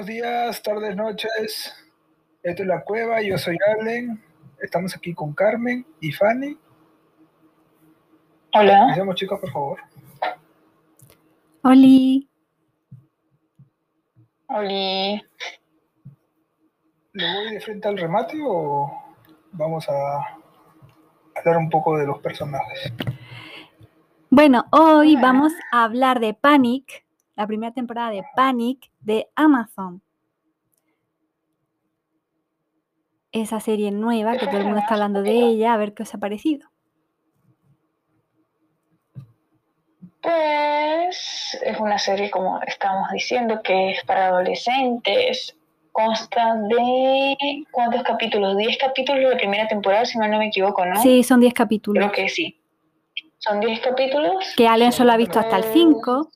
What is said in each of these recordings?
Buenos días, tardes, noches. Esto es La Cueva, yo soy Allen. Estamos aquí con Carmen y Fanny. Hola. Empecemos, chicos, por favor. Oli. Oli. ¿Le voy de frente al remate o vamos a hablar un poco de los personajes? Bueno, hoy vamos a hablar de Panic, la primera temporada de Panic de Amazon. Esa serie nueva que todo el mundo está hablando de ella, a ver qué os ha parecido. Pues es una serie, como estábamos diciendo, que es para adolescentes. Consta de. ¿Cuántos capítulos? 10 capítulos de la primera temporada, si mal no me equivoco, ¿no? Sí, son 10 capítulos. Creo que sí. Son 10 capítulos. Que Allen solo ha visto hasta el 5.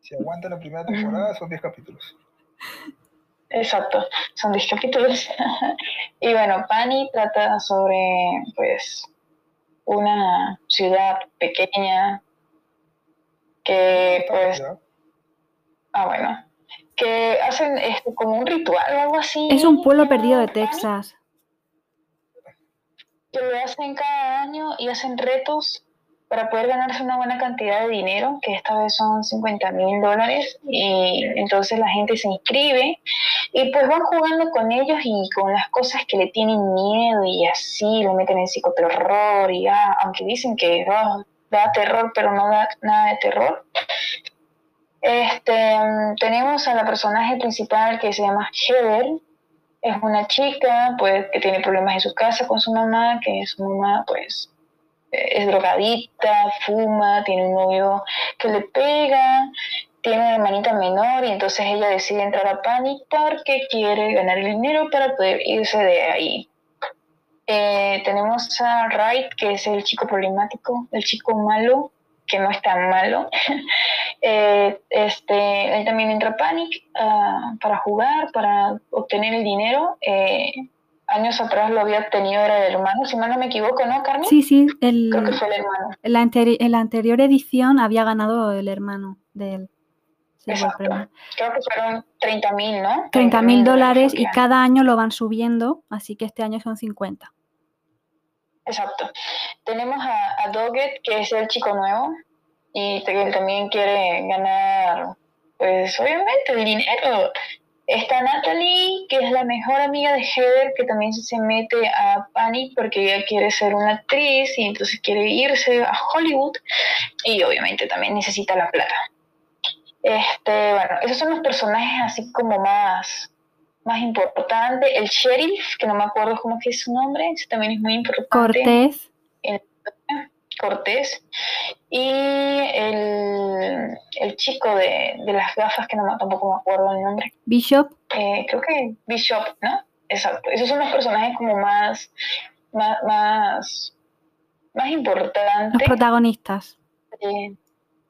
Si aguanta la primera temporada, son 10 capítulos. Exacto, son 10 capítulos. y bueno, Pani trata sobre, pues, una ciudad pequeña que, pues, Ya. ah, bueno, que hacen este, como un ritual o algo así. Es un pueblo perdido de Pani, Texas. Que lo hacen cada año y hacen retos para poder ganarse una buena cantidad de dinero, que esta vez son 50 mil dólares, y entonces la gente se inscribe y pues van jugando con ellos y con las cosas que le tienen miedo y así, lo meten en psicoterror y ah, aunque dicen que ah, da terror, pero no da nada de terror. Este, tenemos a la personaje principal que se llama Heather, es una chica pues que tiene problemas en su casa con su mamá, que su mamá pues es drogadicta, fuma, tiene un novio que le pega, tiene una hermanita menor y entonces ella decide entrar a Panic porque quiere ganar el dinero para poder irse de ahí. Eh, tenemos a Wright, que es el chico problemático, el chico malo, que no es tan malo. Eh, este, él también entra a Panic ah, para jugar, para obtener el dinero. Eh, años atrás lo había obtenido, era el hermano, si mal no me equivoco, ¿no, Carmen? Sí, sí, el- Creo que fue el hermano. en, la anteri- la anterior edición había ganado el hermano de él. Exacto. Creo que fueron 30 mil, ¿no? 30 mil dólares y cada año lo van subiendo, así que este año son 50. Exacto. Tenemos a, a Doggett, que es el chico nuevo, y que también quiere ganar, pues obviamente, el dinero. Está Natalie, que es la mejor amiga de Heather, que también se mete a Panic porque ella quiere ser una actriz y entonces quiere irse a Hollywood y obviamente también necesita la plata. Este, bueno, esos son los personajes así como más, más importantes. El sheriff, que no me acuerdo cómo es su nombre, ese también es muy importante. Cortés, Cortés y el, el chico de, de las gafas, que no tampoco me acuerdo el nombre, Bishop, eh, creo que Bishop, ¿no? Exacto, esos son los personajes como más, más, más, más los importantes. protagonistas. eh,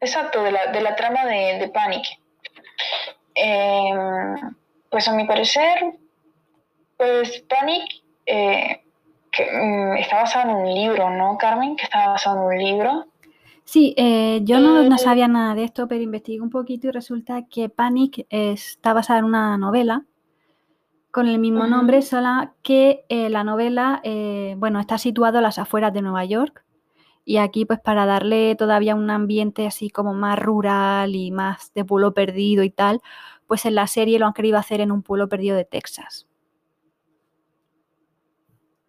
exacto, de la, de la trama de, de Panic. Eh, pues a mi parecer, pues Panic eh, que, mm, está basado en un libro, ¿no, Carmen? Que está basado en un libro. Sí, eh, yo no, no Eh, sabía nada de esto, pero investigué un poquito y resulta que Panic está basada en una novela con el mismo nombre, sola que eh, la novela, eh, bueno, está situado a las afueras de Nueva York y aquí pues para darle todavía un ambiente así como más rural y más de pueblo perdido y tal, pues en la serie lo han querido hacer en un pueblo perdido de Texas.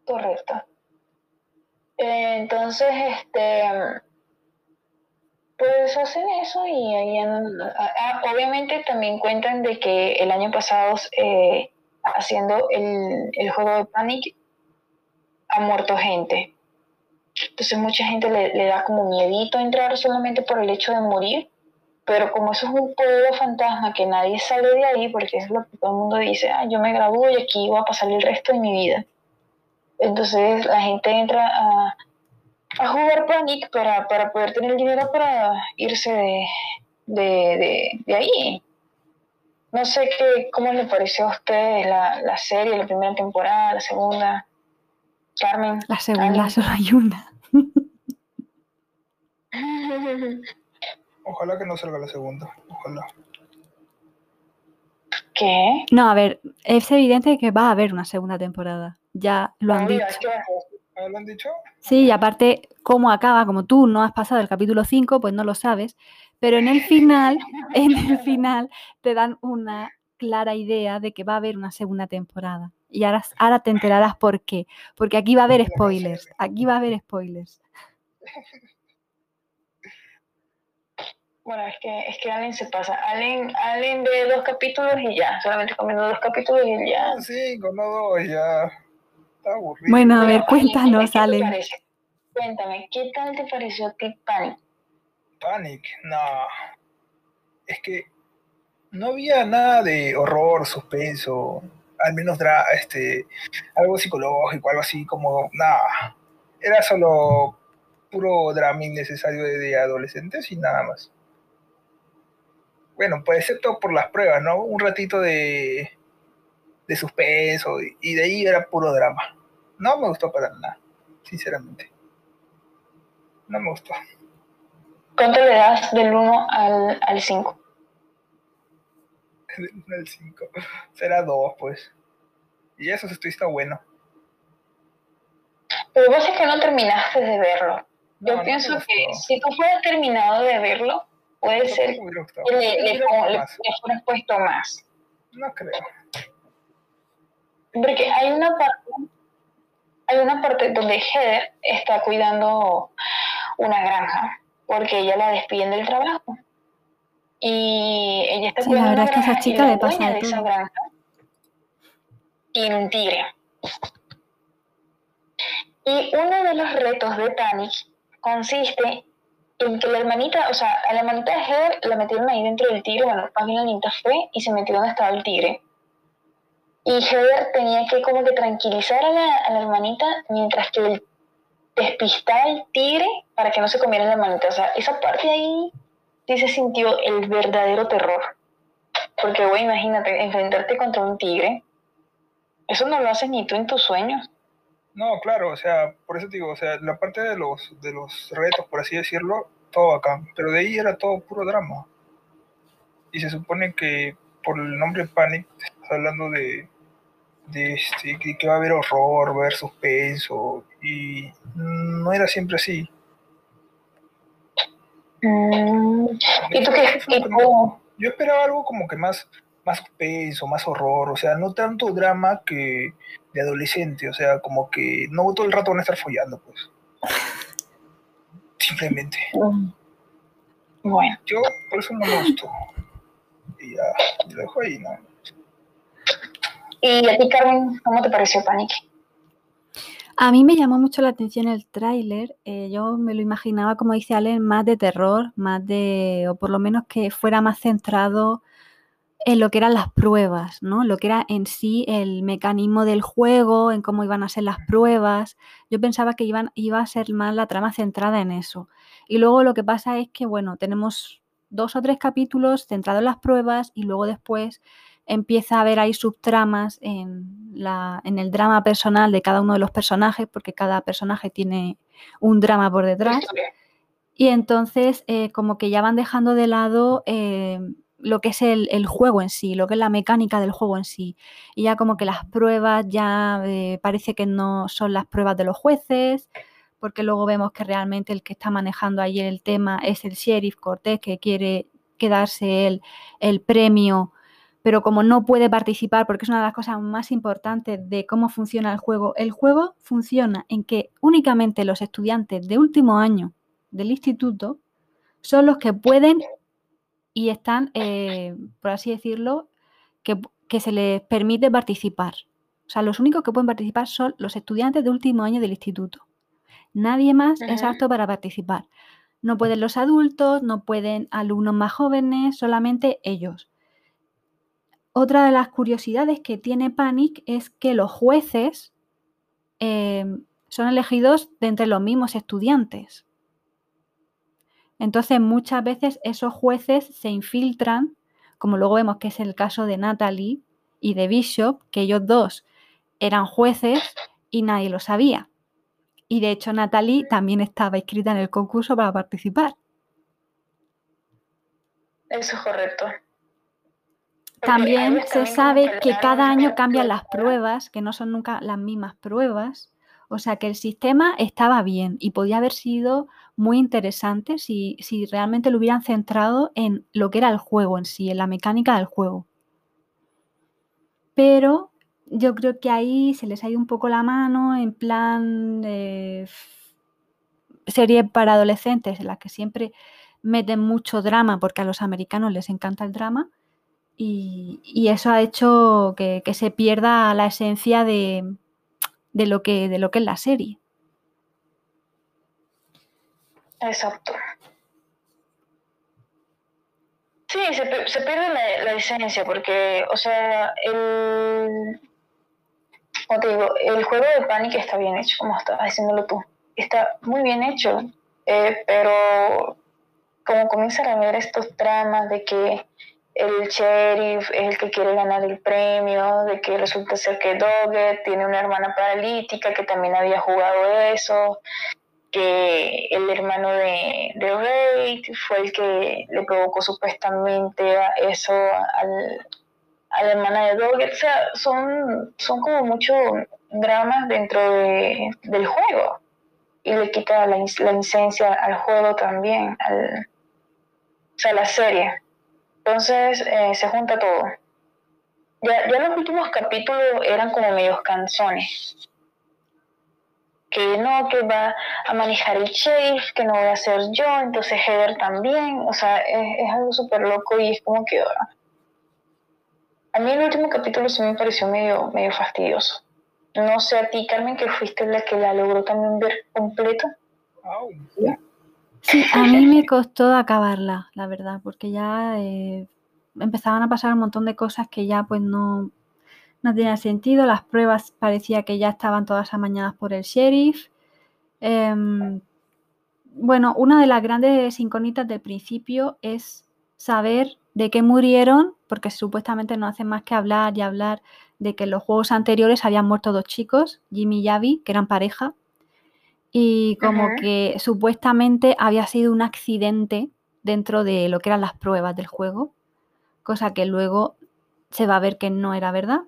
Correcto. Entonces, este, pues hacen eso y ahí. Ah, ah, obviamente también cuentan de que el año pasado, eh, haciendo el, el juego de Panic, ha muerto gente. Entonces mucha gente le, le da como miedito entrar solamente por el hecho de morir. Pero como eso es un pueblo fantasma que nadie sale de ahí, porque es lo que todo el mundo dice, ah, yo me gradúo y aquí voy a pasar el resto de mi vida. Entonces la gente entra a, a jugar Panic para, para poder tener dinero para irse de, de, de, de ahí. No sé qué, cómo le pareció a ustedes la, la serie, la primera temporada, la segunda. Carmen. La segunda solo hay una. Ojalá que no salga la segunda. Ojalá. ¿Qué? No, a ver, es evidente que va a haber una segunda temporada. Ya lo han Obvio, dicho. ¿Ah, ¿Lo han dicho? Sí, y aparte, cómo acaba, como tú no has pasado el capítulo 5, pues no lo sabes. Pero en el final, en el final, te dan una clara idea de que va a haber una segunda temporada. Y ahora, ahora te enterarás por qué. Porque aquí va a haber spoilers. Aquí va a haber spoilers. Bueno, es que, es que Allen se pasa. Allen, Allen ve dos capítulos y ya. Solamente comiendo dos capítulos y ya. Cinco, no dos, ya. Está aburrido. Bueno, a ver, cuéntanos, ¿qué te Allen. parece? Cuéntame, ¿qué tal te pareció a ti Panic? Panic, no. Es que no había nada de horror, suspenso, al menos dra este, algo psicológico, algo así como nada. Era solo puro drama innecesario de adolescentes y nada más. Bueno, pues excepto por las pruebas, ¿no? Un ratito de, de suspenso y, y de ahí era puro drama. No me gustó para nada, sinceramente. No me gustó. ¿Cuánto le das del 1 al, al 5? el 5. Será 2, pues. Y eso esto está bueno. Pero vos es que no terminaste de verlo. Yo no pienso que si tú fueras terminado de verlo, puede ser que le, le, le- hubieras puesto más. No creo. Porque hay una parte, hay una parte donde Heather está cuidando una granja, porque ella la despiden del trabajo. Y ella está Sí, la cuidando verdad una esa granja y chica la pasa dueña de de esa todo. granja tiene un tigre. Y uno de los retos de Panic consiste en que la hermanita, o sea, a la hermanita de Heather la metieron ahí dentro del tigre, bueno, la niñita fue y se metió donde estaba el tigre. Y Heather tenía que como que tranquilizar a la, hermanita mientras que él despistaba al tigre para que no se comiera la hermanita. O sea, esa parte ahí sí se sintió el verdadero terror. Porque, güey, imagínate, enfrentarte contra un tigre. Eso no lo haces ni tú en tus sueños. No, claro, o sea, por eso te digo, o sea, la parte de los, de los retos, por así decirlo, todo bacán. Pero de ahí era todo puro drama. Y se supone que por el nombre Panic, estás hablando de, de este, que, que va a haber horror, va a haber suspenso. Y no era siempre así. Mm, ¿Y tú qué? Yo esperaba algo como que más, más suspenso, más horror, o sea, no tanto drama que de adolescente, o sea, como que no todo el rato van a estar follando, pues. Simplemente. Mm. Bueno, Yo por eso no me gustó. Y ya, lo dejo ahí, ¿no? ¿Y a ti, Carmen, cómo te pareció Panic? A mí me llamó mucho la atención el tráiler. eh, yo me lo imaginaba, como dice Allen, más de terror, más de, o por lo menos que fuera más centrado en lo que eran las pruebas, ¿no? Lo que era en sí el mecanismo del juego, en cómo iban a ser las pruebas. Yo pensaba que iban, iba a ser más la trama centrada en eso. Y luego lo que pasa es que, bueno, tenemos dos o tres capítulos centrados en las pruebas y luego después empieza a haber ahí subtramas en, la, en el drama personal de cada uno de los personajes, porque cada personaje tiene un drama por detrás. Y entonces eh, como que ya van dejando de lado eh, lo que es el, el juego en sí, lo que es la mecánica del juego en sí. Y ya como que las pruebas ya eh, parece que no son las pruebas de los jueces, porque luego vemos que realmente el que está manejando ahí el tema es el sheriff Cortés, que quiere quedarse él el premio, pero como no puede participar, porque es una de las cosas más importantes de cómo funciona el juego, el juego funciona en que únicamente los estudiantes de último año del instituto son los que pueden y están, eh, por así decirlo, que, que se les permite participar. O sea, los únicos que pueden participar son los estudiantes de último año del instituto. Nadie más es apto para participar. No pueden los adultos, no pueden alumnos más jóvenes, solamente ellos. Otra de las curiosidades que tiene Panic es que los jueces eh, son elegidos de entre los mismos estudiantes. Entonces, muchas veces esos jueces se infiltran, como luego vemos que es el caso de Natalie y de Bishop, que ellos dos eran jueces y nadie lo sabía. Y de hecho, Natalie también estaba inscrita en el concurso para participar. Eso es correcto. También se sabe que cada año cambian las pruebas, que no son nunca las mismas pruebas. O sea que el sistema estaba bien y podía haber sido muy interesante si, si realmente lo hubieran centrado en lo que era el juego en sí, en la mecánica del juego. Pero yo creo que ahí se les ha ido un poco la mano en plan eh, serie para adolescentes en la que siempre meten mucho drama porque a los americanos les encanta el drama y, eso ha hecho que, se pierda la esencia de, lo que, de lo que es la serie. Exacto. Sí, se, pierde la, esencia porque, o sea, el, como te digo, el juego de Panic está bien hecho, como estabas haciéndolo tú. Está muy bien hecho, eh, pero como comienzan a ver estos dramas de que el sheriff es el que quiere ganar el premio, de que resulta ser que Doggett tiene una hermana paralítica que también había jugado eso, que el hermano de, de Ray fue el que le provocó supuestamente eso al, a la hermana de Doggett. O sea, son, son como muchos dramas dentro de, del juego. Y le quita la, la licencia al juego también, al, o sea, la serie. Entonces eh, se junta todo. Ya, ya los últimos capítulos eran como medios canzones. Que no, que va a manejar el chase, que no voy a ser yo, entonces Heather también. O sea, es, es algo súper loco y es como que ahora a mí el último capítulo sí me pareció medio, medio fastidioso. No sé a ti, Carmen, que fuiste la que la logró también ver completa. Sí, a mí me costó acabarla, la verdad, porque ya eh, empezaban a pasar un montón de cosas que ya pues no, no tenían sentido. Las pruebas parecía que ya estaban todas amañadas por el sheriff. Em, bueno, una de las grandes incógnitas del principio es saber de qué murieron, porque supuestamente no hacen más que hablar y hablar de que en los juegos anteriores habían muerto dos chicos, Jimmy y Abby, que eran pareja, y como que supuestamente había sido un accidente dentro de lo que eran las pruebas del juego, cosa que luego se va a ver que no era verdad.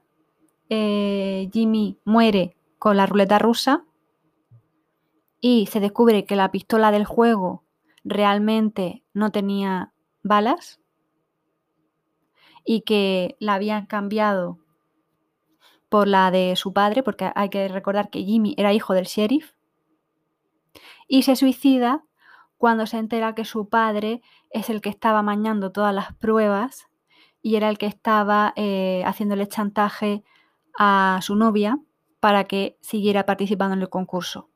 Eh, Jimmy muere con la ruleta rusa y se descubre que la pistola del juego realmente no tenía balas y que la habían cambiado por la de su padre, porque hay que recordar que Jimmy era hijo del sheriff, y se suicida cuando se entera que su padre es el que estaba mañando todas las pruebas y era el que estaba eh, haciéndole chantaje a su novia para que siguiera participando en el concurso.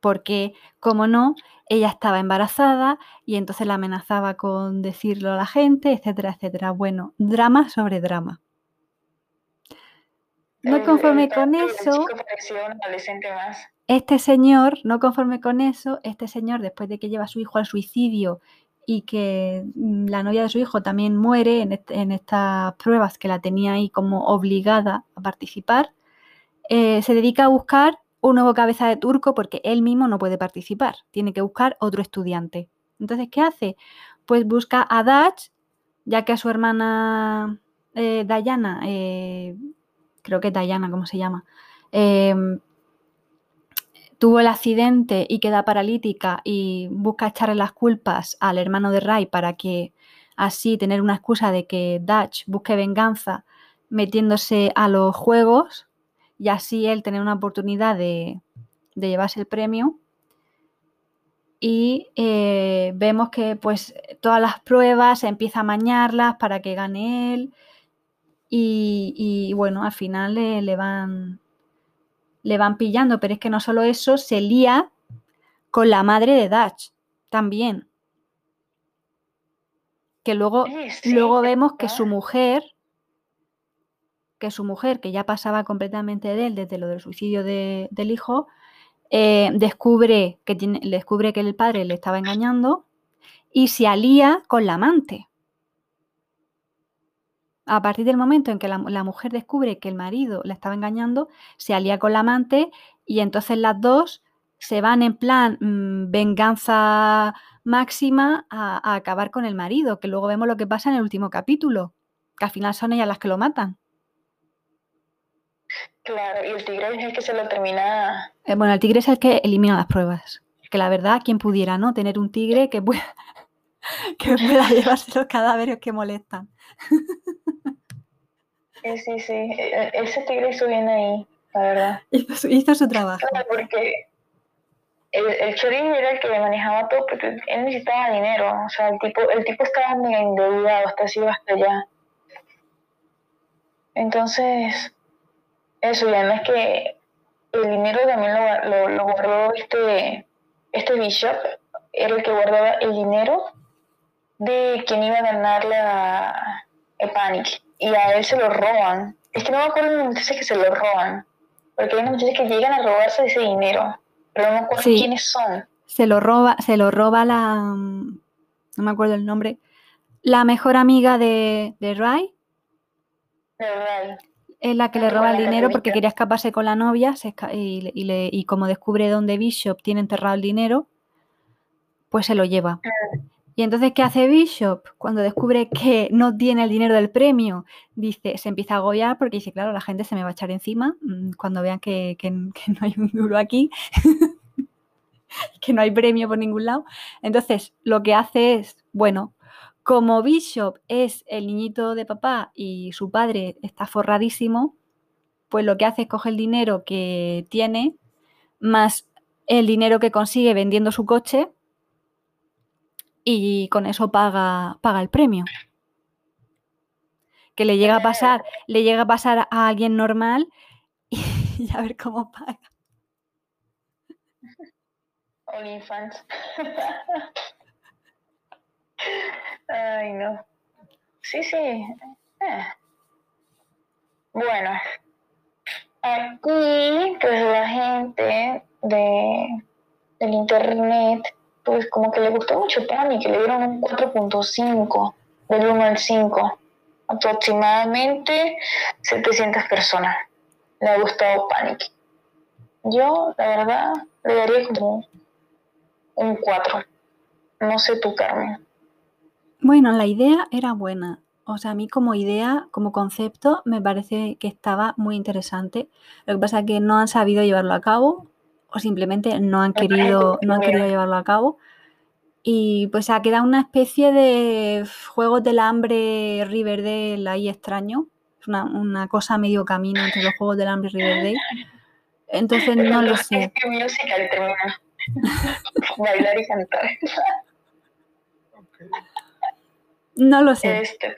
Porque, como no, ella estaba embarazada y entonces la amenazaba con decirlo a la gente, etcétera, etcétera. Bueno, drama sobre drama. No conforme con eso, este señor, no conforme con eso, este señor, después de que lleva a su hijo al suicidio y que mm, la novia de su hijo también muere en, estas pruebas que la tenía ahí como obligada a participar, eh, se dedica a buscar un nuevo cabeza de turco porque él mismo no puede participar, tiene que buscar otro estudiante. Entonces, ¿qué hace? Pues busca a Dutch, ya que a su hermana eh, Diana, eh, creo que Diana, ¿cómo se llama? Tuvo el accidente y queda paralítica y busca echarle las culpas al hermano de Ray para que así tener una excusa de que Dutch busque venganza metiéndose a los juegos y así él tener una oportunidad de, llevarse el premio. Y eh, vemos que pues todas las pruebas empieza a mañarlas para que gane él. Y, bueno, al final le, van, le van pillando. Pero es que no solo eso, se lía con la madre de Dutch también. Que luego, luego vemos que su mujer que su mujer, que ya pasaba completamente de él desde lo del suicidio del hijo, eh, descubre, que tiene, descubre que el padre le estaba engañando y se alía con la amante. A partir del momento en que la, mujer descubre que el marido la estaba engañando, se alía con la amante y entonces las dos se van en plan mm, venganza Máxima a, acabar con el marido, que luego vemos lo que pasa en el último capítulo, que al final son ellas las que lo matan. Claro, y el tigre es el que se lo termina. Eh, bueno, el tigre es el que elimina las pruebas. Que la verdad, quien pudiera, ¿no? Tener un tigre que pueda, que pueda llevarse los cadáveres que molestan. Sí, sí, sí. E, e, ese tigre hizo bien ahí, la verdad. Hizo su, trabajo. porque el, el era el que manejaba todo porque él necesitaba dinero. O sea, el tipo, el tipo estaba muy endeudado, hasta así hasta allá. Entonces, eso, ya no es que el dinero también lo, lo, guardó este, este Bishop, era el que guardaba el dinero de quien iba a ganar la Panic. Y a él se lo roban. Es que no me acuerdo de las que se lo roban. Porque hay unas muchachas que llegan a robarse ese dinero pero no me acuerdo quiénes son. Se lo roba, se lo roba la. No me acuerdo el nombre. La mejor amiga de, de Ray. De Ray. Es la que le roba el dinero porque quería escaparse con la novia y, y, como descubre dónde Bishop tiene enterrado el dinero, pues se lo lleva. Ah. Y entonces, ¿qué hace Bishop? Cuando descubre que no tiene el dinero del premio, dice, se empieza a agobiar porque dice, claro, la gente se me va a echar encima mm, cuando vean que, no hay un duro aquí, que no hay premio por ningún lado. Entonces, lo que hace es, bueno, como Bishop es el niñito de papá y su padre está forradísimo, pues lo que hace es coger el dinero que tiene más el dinero que consigue vendiendo su coche y con eso paga, paga el premio. Que le llega a pasar, le llega a pasar a alguien normal y, a ver cómo paga. OnlyFans. Ay, no. Sí, sí. Eh. Bueno, aquí pues la gente de, del internet pues como que le gustó mucho Panic, le dieron un 4.5 del 1 al 5. Aproximadamente 700 personas le ha gustado Panic. Yo, la verdad, le daría como un 4. No sé tú, Carmen. Bueno, la idea era buena. O sea, a mí como idea, como concepto, me parece que estaba muy interesante. Lo que pasa es que no han sabido llevarlo a cabo o simplemente no han querido, no han querido llevarlo a cabo. Y pues ha quedado una especie de juegos del hambre Riverdale ahí extraño. Es una, cosa medio camino entre los juegos del hambre y Riverdale. Entonces no lo sé. Bailar y cantar. No lo sé. Este,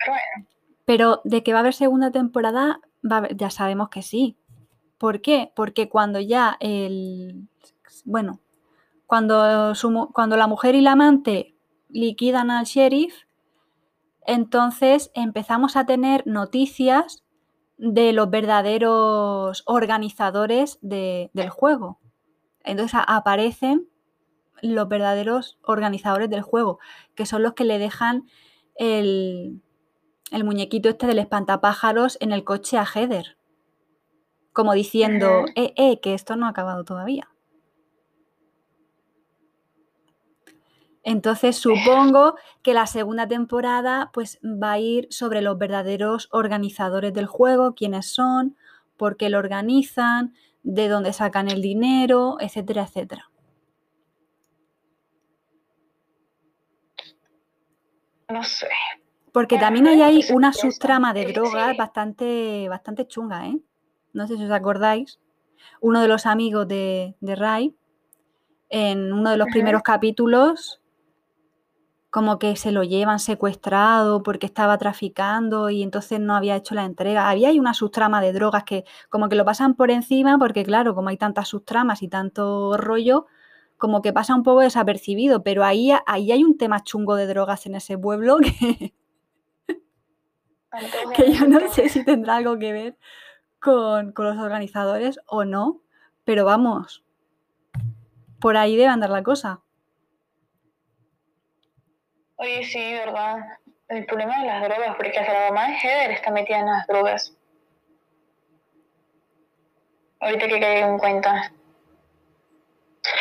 pero, de que va a haber segunda temporada, ya sabemos que sí. ¿Por qué? Porque cuando ya el. Bueno, cuando, cuando la mujer y la amante liquidan al sheriff, entonces empezamos a tener noticias de los verdaderos organizadores del juego. Entonces aparecen los verdaderos organizadores del juego, que son los que le dejan el, el muñequito este del espantapájaros en el coche a Heather como diciendo, eh, eh, que esto no ha acabado todavía. Entonces supongo que la segunda temporada pues va a ir sobre los verdaderos organizadores del juego, quiénes son, por qué lo organizan, de dónde sacan el dinero, etcétera, etcétera. No sé. Porque también hay ahí una subtrama de drogas bastante, bastante chunga, ¿eh? No sé si os acordáis, uno de los amigos de, Ray, en uno de los primeros capítulos, como que se lo llevan secuestrado porque estaba traficando y entonces no había hecho la entrega. Había ahí una subtrama de drogas que como que lo pasan por encima porque claro, como hay tantas subtramas y tanto rollo, como que pasa un poco desapercibido, pero ahí, ahí hay un tema chungo de drogas en ese pueblo que, que yo no sé si tendrá algo que ver con, los organizadores o no, pero vamos, por ahí debe andar la cosa. Oye, sí, verdad. El problema de las drogas, porque hasta la mamá de Heather está metida en las drogas. Ahorita que caí en cuenta.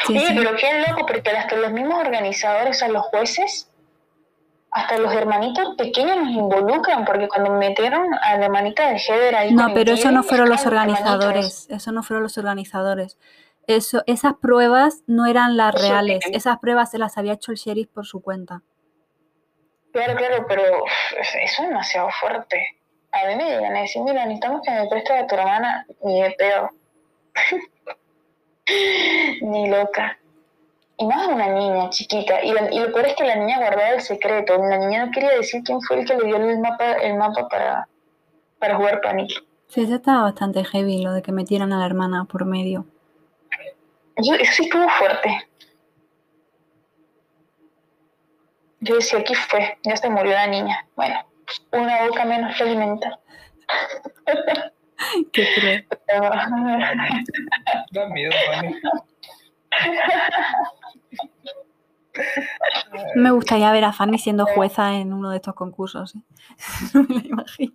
Sí, pero qué loco, porque hasta los mismos organizadores, a los jueces, hasta los hermanitos pequeños nos involucran, porque cuando metieron a la hermanita de Heather ahí. No, pero eso no fueron los organizadores, eso no fueron los organizadores. Eso, esas pruebas no eran las reales, esas pruebas se las había hecho el sheriff por su cuenta. Claro, claro, pero eso es demasiado fuerte. A mí me llegan a decir, mira, necesitamos que me prestes a tu hermana, ni de pedo. ni loca. Y más una niña chiquita. Y, lo peor es que la niña guardaba el secreto. La niña no quería decir quién fue el que le dio el mapa, el mapa para, para jugar Panic. Sí, eso estaba bastante heavy, lo de que metieran a la hermana por medio. Eso, sí estuvo fuerte. Yo decía, aquí fue, ya se murió la niña. Bueno, una boca menos que alimentar. Qué cruel. Da miedo, Me gustaría ver a Fanny siendo jueza en uno de estos concursos. ¿eh? No me lo imagino.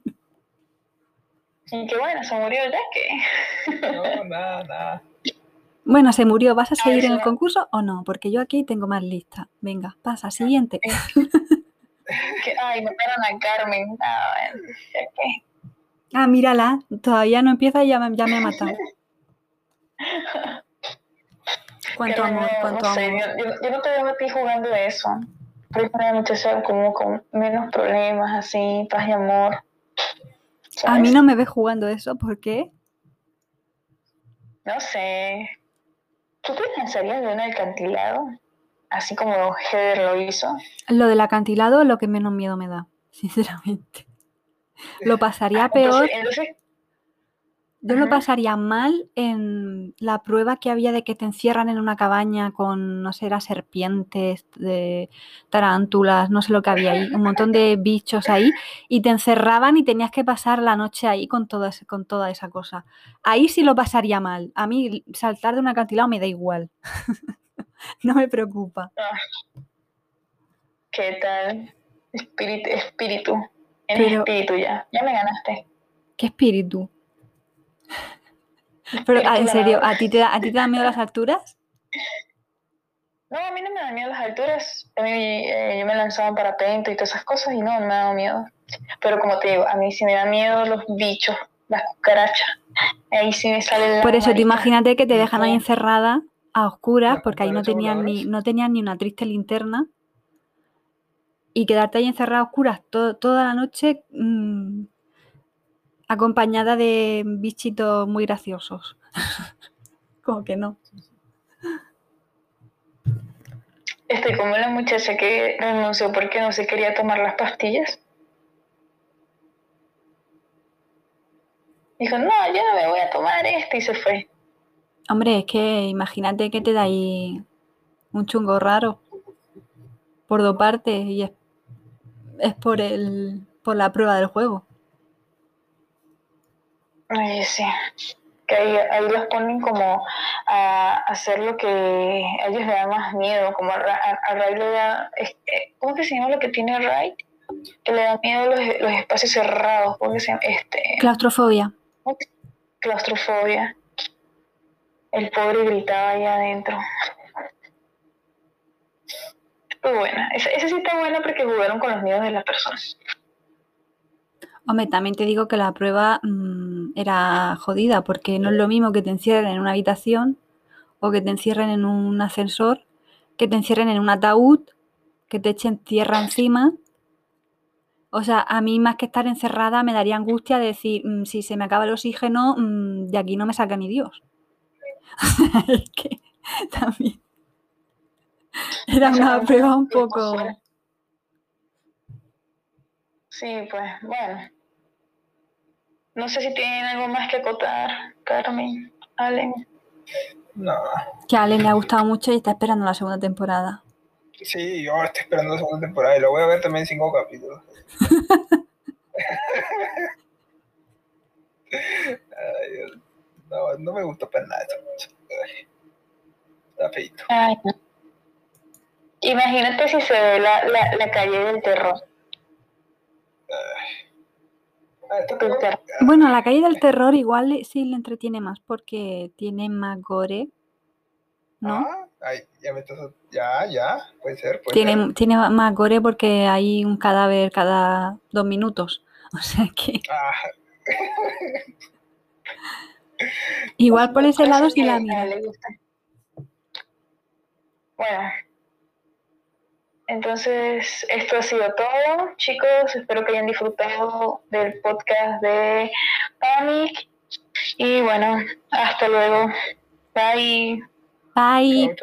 Y qué bueno, se murió ya que. No, nada, nada. Bueno, se murió. ¿Vas a seguir en el concurso o no? Porque yo aquí tengo más lista. Venga, pasa, siguiente. ay, mataron a Carmen. Ah, mírala. Todavía no empieza y ya me, ya me ha matado. Cuánto amor, cuánto amor. Yo, no te veo a ti jugando eso. Prefiero muchacha como con menos problemas, así, paz y amor. A mí no me ves jugando eso, ¿por qué? No sé. ¿Tú te lanzarías de un acantilado? Así como Heather lo hizo. Lo del acantilado es lo que menos miedo me da, sinceramente. Lo pasaría ah, peor. Yo lo pasaría mal en la prueba que había de que te encierran en una cabaña con, no sé, era serpientes, de tarántulas, no sé lo que había ahí, un montón de bichos ahí, y te encerraban y tenías que pasar la noche ahí con, todo con toda esa cosa. Ahí sí lo pasaría mal. A mí saltar de un acantilado me da igual. no me preocupa. Ah. ¿Qué tal? Espíritu. espíritu. espíritu ya. Ya me ganaste. ¿Qué espíritu? Pero, ah, en serio, ¿a ti, te da, ¿a ti te dan miedo las alturas? No, a mí no me dan miedo las alturas. A mí eh, yo me lanzaba en parapente y todas esas cosas y no, me da miedo. Pero como te digo, a mí sí me dan miedo los bichos, las cucarachas. Ahí sí me sale Por eso, te imagínate que te dejan ahí encerrada a oscuras, porque ahí no tenían, ni, no tenían ni una triste linterna. Y quedarte ahí encerrada a oscuras toda la noche, mm, acompañada de bichitos muy graciosos. como que no. Estoy como la muchacha que renunció porque no se quería tomar las pastillas. Dijo, no, yo no me voy a tomar este y se fue. Hombre, es que imagínate que te da ahí un chungo raro por dos partes y es, es por el por la prueba del juego. Ay, sí. Que ahí, los ponen como a hacer lo que a ellos le da más miedo, como a, Ray le da... ¿Cómo que se llama lo que tiene Ray? Que le da miedo los, los espacios cerrados. ¿Cómo que se llama? Este, claustrofobia. Claustrofobia. El pobre gritaba ahí adentro. Muy buena. Esa, esa sí está buena porque jugaron con los miedos de las personas. Hombre, también te digo que la prueba mm, era jodida, porque no es lo mismo que te encierren en una habitación o que te encierren en un ascensor, que te encierren en un ataúd, que te echen tierra encima. O sea, a mí más que estar encerrada me daría angustia decir, mm, si se me acaba el oxígeno, mm, de aquí no me saca ni Dios. es que también era una prueba un poco... Sí, pues bueno. No sé si tienen algo más que acotar, Carmen, Allen. No. Que a Allen le ha gustado mucho y está esperando la segunda temporada. Sí, yo estoy esperando la segunda temporada y lo voy a ver también en cinco capítulos. no, no me gusta para nada Está feito. Imagínate si se ve la, la, la calle del terror. Ay. Bueno, la calle del terror igual sí le entretiene más porque tiene más gore ¿no? Ah, ay, ya me estás. Ya, ya, puede ser. Puede Tiene, ser. tiene más gore porque hay un cadáver cada dos minutos. O sea que Ah, igual por ese lado sí la a él miro. le gustan. Bueno, entonces esto ha sido todo, chicos. Espero que hayan disfrutado del podcast de Panic. Y bueno, hasta luego. Bye. Bye.